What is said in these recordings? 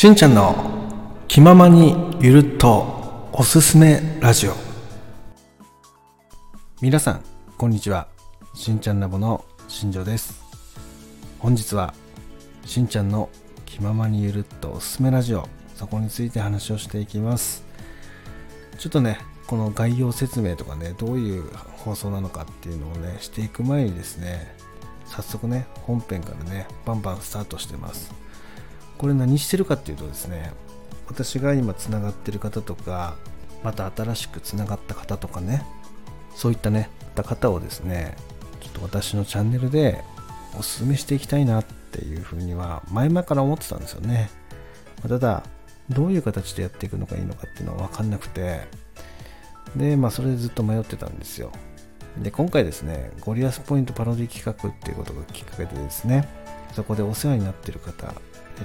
しんちゃんの気ままにゆるっとおすすめラジオ。皆さんこんにちは。しんちゃんラボの新庄です。本日はしんちゃんの気ままにゆるっとおすすめラジオそこについて話をしていきます。ちょっとねこの概要説明とかねどういう放送なのかっていうのをねしていく前にですね早速ね本編からねバンバンスタートしてます。これ何してるかっていうとですね私が今つながってる方とかまた新しくつながった方とかねそういったねた方をですねちょっと私のチャンネルでおすすめしていきたいなっていうふうには前々から思ってたんですよね。ただどういう形でやっていくのがいいのかっていうのは分かんなくてでまあそれでずっと迷ってたんですよ。で今回ですねゴリアスポイントパロディ企画っていうことがきっかけでですねそこでお世話になってる方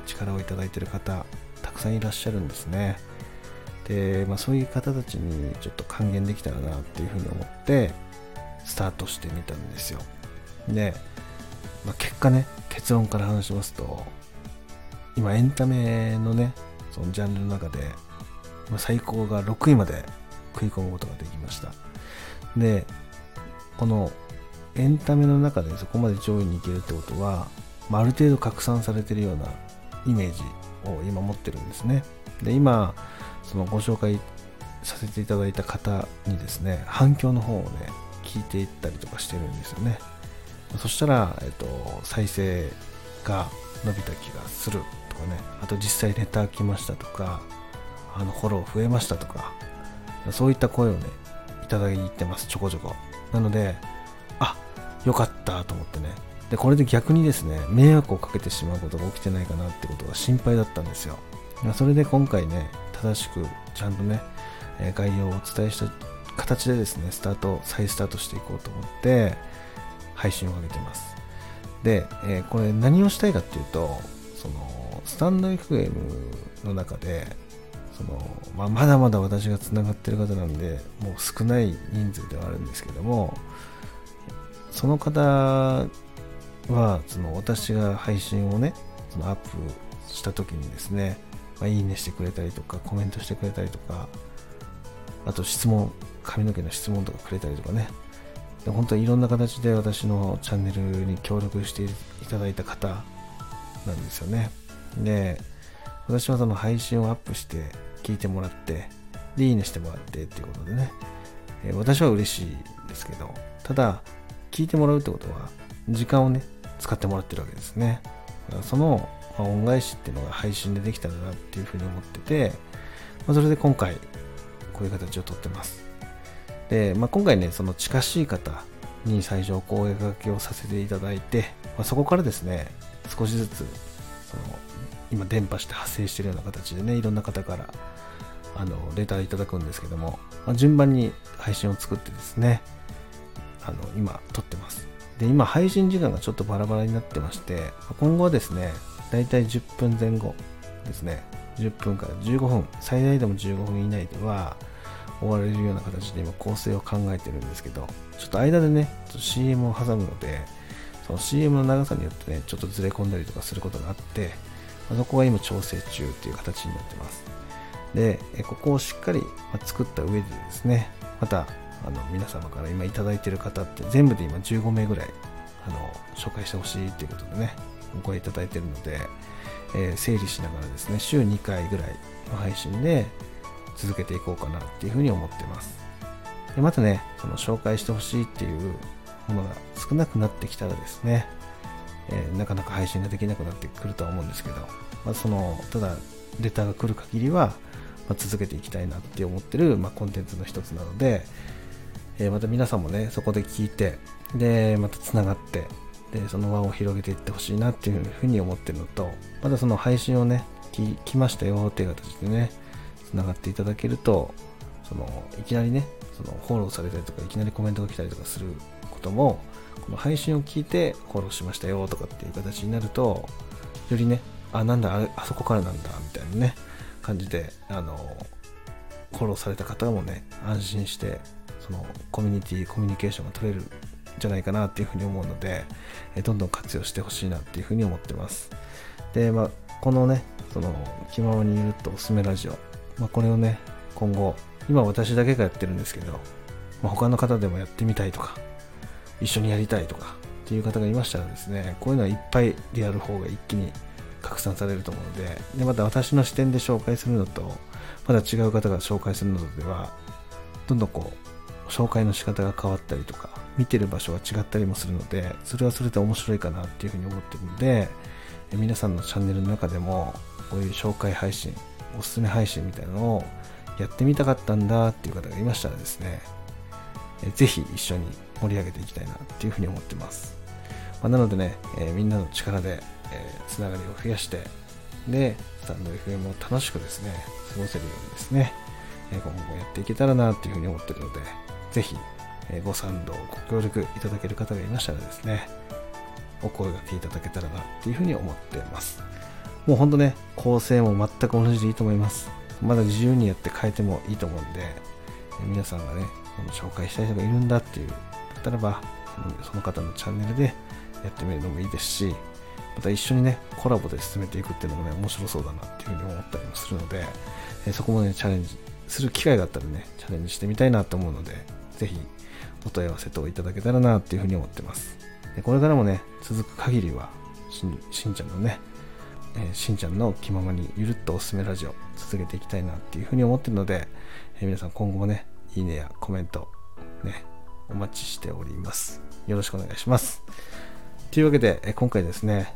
力をいただいてる方たくさんいらっしゃるんですね。で、まあ、そういう方たちにちょっと還元できたらなっていうふうに思ってスタートしてみたんですよ。で、まあ、結果ね結論から話しますと今エンタメのねそのジャンルの中で、まあ、最高が6位まで食い込むことができました。でこのエンタメの中でそこまで上位に行けるってことは、まあ、ある程度拡散されてるようなイメージを今持ってるんですね。で、今、そのご紹介させていただいた方にですね、反響の方をね、聞いていったりとかしてるんですよね。そしたら、えっと、再生が伸びた気がするとかね、あと実際ネタ来ましたとか、あのフォロー増えましたとか、そういった声をね、いただいてます、ちょこちょこ。なので、あ、よかったと思ってね、でこれで逆にですね迷惑をかけてしまうことが起きてないかなってことが心配だったんですよ。それで今回ね正しくちゃんとね概要をお伝えした形でですねスタート再スタートしていこうと思って配信を上げてます。で、え、これ何をしたいかっていうとそのスタンド FM の中でその、まあ、まだまだ私がつながってる方なんでもう少ない人数ではあるんですけどもその方はその私が配信をねそのアップした時にですね、まあ、いいねしてくれたりとかコメントしてくれたりとかあと質問髪の毛の質問とかくれたりとかね。で本当にいろんな形で私のチャンネルに協力していただいた方なんですよね。で私はその配信をアップして聞いてもらってでいいねしてもらってっていうことでね、えー、私は嬉しいですけどただ聞いてもらうってことは時間をね使ってもらってるわけですね。その恩返しっていうのが配信でできたらなっていうふうに思ってて、まあ、それで今回こういう形をとってます。で、まあ、今回ね、その近しい方に最初お声掛けをさせていただいて、まあ、そこからですね、少しずつその今電波して発生してるような形でね、いろんな方からあのレターいただくんですけども、まあ、順番に配信を作ってですね、あの今撮ってます。で、今配信時間がちょっとバラバラになってまして、今後はですね、だいたい10分前後ですね、10分から15分、最大でも15分以内では終われるような形で今構成を考えてるんですけど、ちょっと間でね、ちょっと CM を挟むので、その CM の長さによってね、ちょっとずれ込んだりとかすることがあって、そこが今調整中っていう形になってます。で、ここをしっかり作った上でですね、またあの皆様から今いただいている方って全部で今15名ぐらいあの紹介してほしいということでねお声いただいているので、えー、整理しながらですね週2回ぐらいの配信で続けていこうかなっていうふうに思ってます。でまたねその紹介してほしいっていうものが少なくなってきたらですね、えー、なかなか配信ができなくなってくるとは思うんですけど、まあ、そのただレターが来る限りは、まあ、続けていきたいなって思ってる、まあ、コンテンツの一つなので、えー、また皆さんもね、そこで聞いて、で、またつながって、で、その輪を広げていってほしいなっていうふうに思ってるのと、またその配信をね、聞きましたよっていう形でね、つながっていただけると、その、いきなりね、そのフォローされたりとか、いきなりコメントが来たりとかすることも、この配信を聞いてフォローしましたよとかっていう形になると、よりね、あ、なんだ、ああそこからなんだ、みたいなね、感じで、あの、フォローされた方もね、安心してそのコミュニティコミュニケーションが取れるんじゃないかなっていうふうに思うので、えどんどん活用してほしいなっていうふうに思ってます。で、まあ、このねその気ままにいるとおすすめラジオ、まあ、これをね今後今私だけがやってるんですけど、まあ、他の方でもやってみたいとか一緒にやりたいとかっていう方がいましたらですねこういうのはいっぱいリアル方が一気に拡散されると思うのででまた私の視点で紹介するのとまだ違う方が紹介するのとではどんどんこう紹介の仕方が変わったりとか見てる場所が違ったりもするのでそれはそれで面白いかなっていうふうに思ってるので皆さんのチャンネルの中でもこういう紹介配信おすすめ配信みたいなのをやってみたかったんだっていう方がいましたらですねぜひ一緒に盛り上げていきたいなっていうふうに思ってます、まあ、なのでね、えー、みんなの力で、えー、つながりを増やしてでスタンド FM を楽しくですね過ごせるようにですね今後もやっていけたらなっていうふうに思ってるのでぜひご賛同ご協力いただける方がいましたらですねお声がけいただけたらなっていうふうに思ってます。もうほんとね構成も全く同じでいいと思います。まだ自由にやって変えてもいいと思うんで皆さんがね紹介したい人がいるんだっていうだったらばその方のチャンネルでやってみるのもいいですしまた一緒にねコラボで進めていくっていうのもね面白そうだなっていうふうに思ったりもするのでえそこもねチャレンジする機会があったらねチャレンジしてみたいなと思うのでぜひお問い合わせといただけたらなっていうふうに思ってますでこれからもね続く限りはしんしんちゃんのねえー、しんちゃんの気ままにゆるっとおすすめラジオ続けていきたいなっていうふうに思ってるので、えー、皆さん今後もね、いいねやコメント、ね、お待ちしております。よろしくお願いします。というわけで、えー、今回ですね、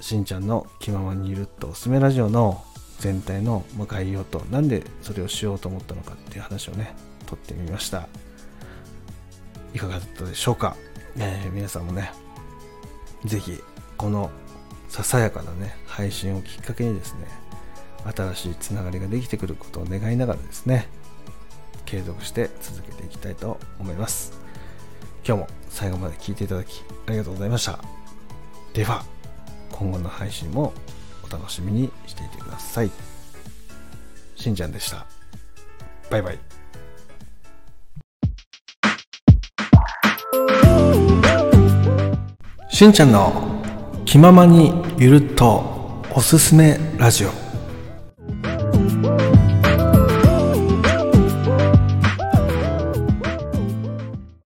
しんちゃんの気ままにゆるっとおすすめラジオの全体の概要と、なんでそれをしようと思ったのかっていう話をね、撮ってみました。いかがだったでしょうか、えー、皆さんもね、ぜひこのささやかなね配信をきっかけにですね新しいつながりができてくることを願いながらですね継続して続けていきたいと思います。今日も最後まで聞いていただきありがとうございました。では今後の配信もお楽しみにしていてください。しんちゃんでした。バイバイしんちゃんの気ままにゆるっとおすすめラジオ。